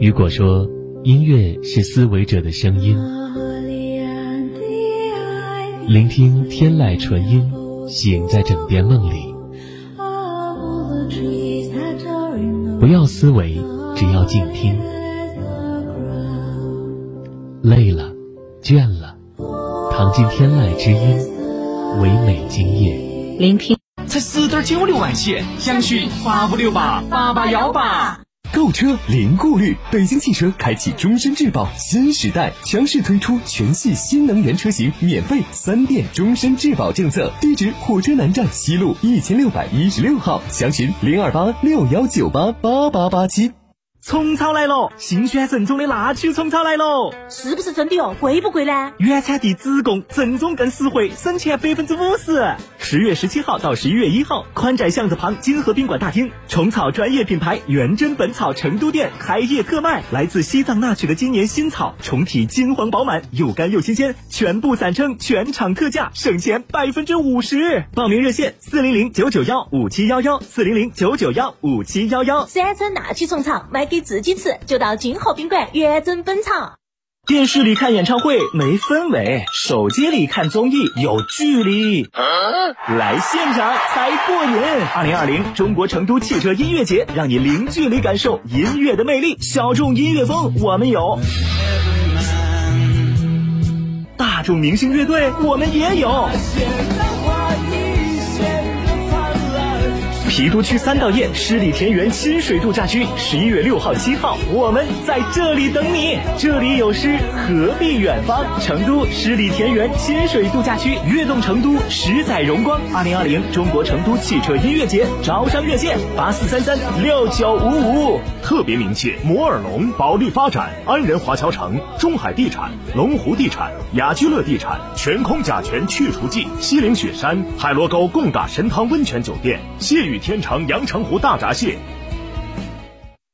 雨果说：“音乐是思维者的声音，聆听天籁纯音，醒在枕边梦里。不要思维，只要静听。累了，倦了，躺进天籁之音，唯美今夜。聆听才十点九六万起，详询八五六八八八幺八。购车零顾虑，北京汽车开启终身质保新时代，强势推出全系新能源车型免费三电终身质保政策。地址：火车南站西路一千六百一十六号，详询零二八六幺九八八八八七。虫草来了，新鲜正宗的那曲虫草来了，是不是真的哦？贵不贵呢？原产地直供，正宗更实惠，省钱百分之五十。十月十七号到十一月一号，宽窄巷子旁金河宾馆大厅，虫草专业品牌元真本草成都店开业特卖，来自西藏那曲的今年新草，虫体金黄饱满，又干又新鲜，全部散称全场特价，省钱百分之五十。报名热线：四零零九九幺五七幺幺，四零零九九幺五七幺幺。山村那曲虫草，买给自己吃，就到金河宾馆元真本草。电视里看演唱会没氛围，手机里看综艺有距离，来现场才过瘾。二零二零中国成都汽车音乐节，让你零距离感受音乐的魅力。小众音乐风我们有，大众明星乐队我们也有。郫都区三道堰诗里田园亲水度假区，十一月六号、七号，我们在这里等你。这里有诗，何必远方？成都诗里田园亲水度假区，悦动成都，十载荣光。二零二零中国成都汽车音乐节招商热线：八四三三六九五五。特别明确摩尔龙、保利发展、安仁华侨城、中海地产、龙湖地产、雅居乐地产、全空甲醛去除剂、西岭雪山、海螺沟贡嘎神汤温泉酒店、谢雨天成阳澄湖大闸蟹。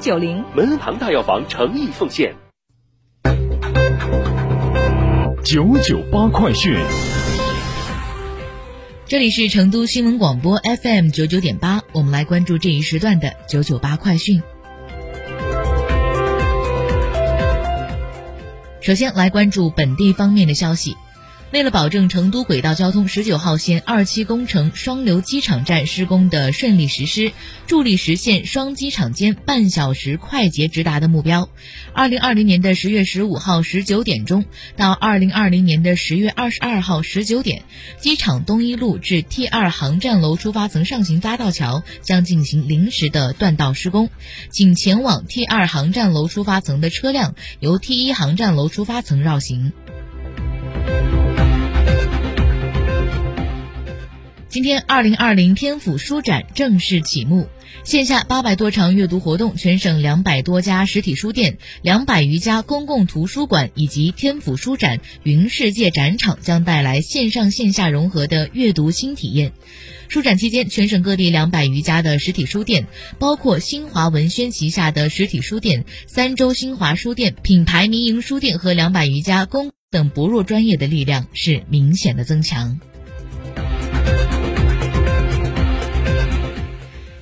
九零门恩堂大药房诚意奉献。九九八快讯，这里是成都新闻广播 FM 九九点八，我们来关注这一时段的九九八快讯。首先来关注本地方面的消息。为了保证成都轨道交通十九号线二期工程双流机场站施工的顺利实施，助力实现双机场间半小时快捷直达的目标，二零二零年的十月十五号十九点钟到二零二零年的十月二十二号十九点，机场东一路至 T 二航站楼出发层上行匝道桥将进行临时的断道施工，仅前往 T 二航站楼出发层的车辆由 T 一航站楼出发层绕行。今天，二零二零天府书展正式启幕。线下八百多场阅读活动，全省两百多家实体书店、两百余家公共图书馆以及天府书展云世界展场将带来线上线下融合的阅读新体验。书展期间，全省各地两百余家的实体书店，包括新华文轩旗下的实体书店、三洲新华书店、品牌民营书店和两百余家公等薄弱专业的力量是明显的增强。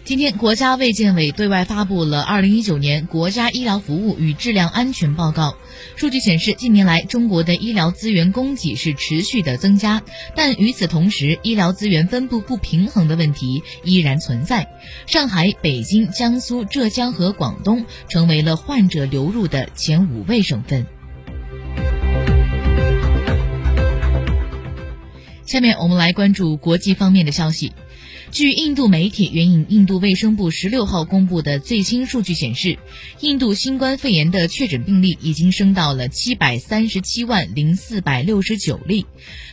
今天，国家卫健委对外发布了《二零一九年国家医疗服务与质量安全报告》。数据显示，近年来中国的医疗资源供给是持续的增加，但与此同时，医疗资源分布不平衡的问题依然存在。上海、北京、江苏、浙江和广东成为了患者流入的前五位省份。下面我们来关注国际方面的消息。据印度媒体援引印度卫生部十六号公布的最新数据显示，印度新冠肺炎的确诊病例已经升到了七百三十七万零四百六十九例。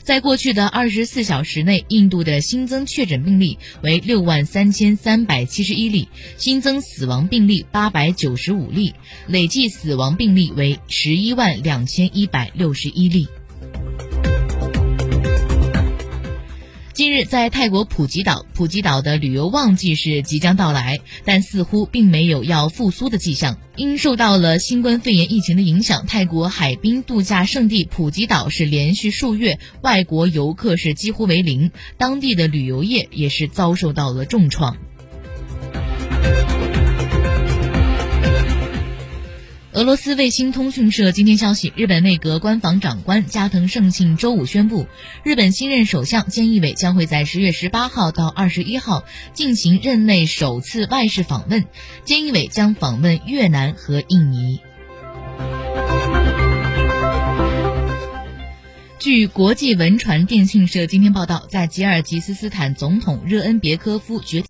在过去的二十四小时内，印度的新增确诊病例为六万三千三百七十一例，新增死亡病例八百九十五例，累计死亡病例为十一万两千一百六十一例。近日，在泰国普吉岛，普吉岛的旅游旺季是即将到来，但似乎并没有要复苏的迹象。因受到了新冠肺炎疫情的影响，泰国海滨度假胜地普吉岛是连续数月外国游客是几乎为零，当地的旅游业也是遭受到了重创。俄罗斯卫星通讯社今天消息，日本内阁官房长官加藤胜信周五宣布，日本新任首相菅义伟将会在十月十八号到二十一号进行任内首次外事访问，菅义伟将访问越南和印尼。据国际文传电讯社今天报道，在吉尔吉斯斯坦总统热恩别科夫决定。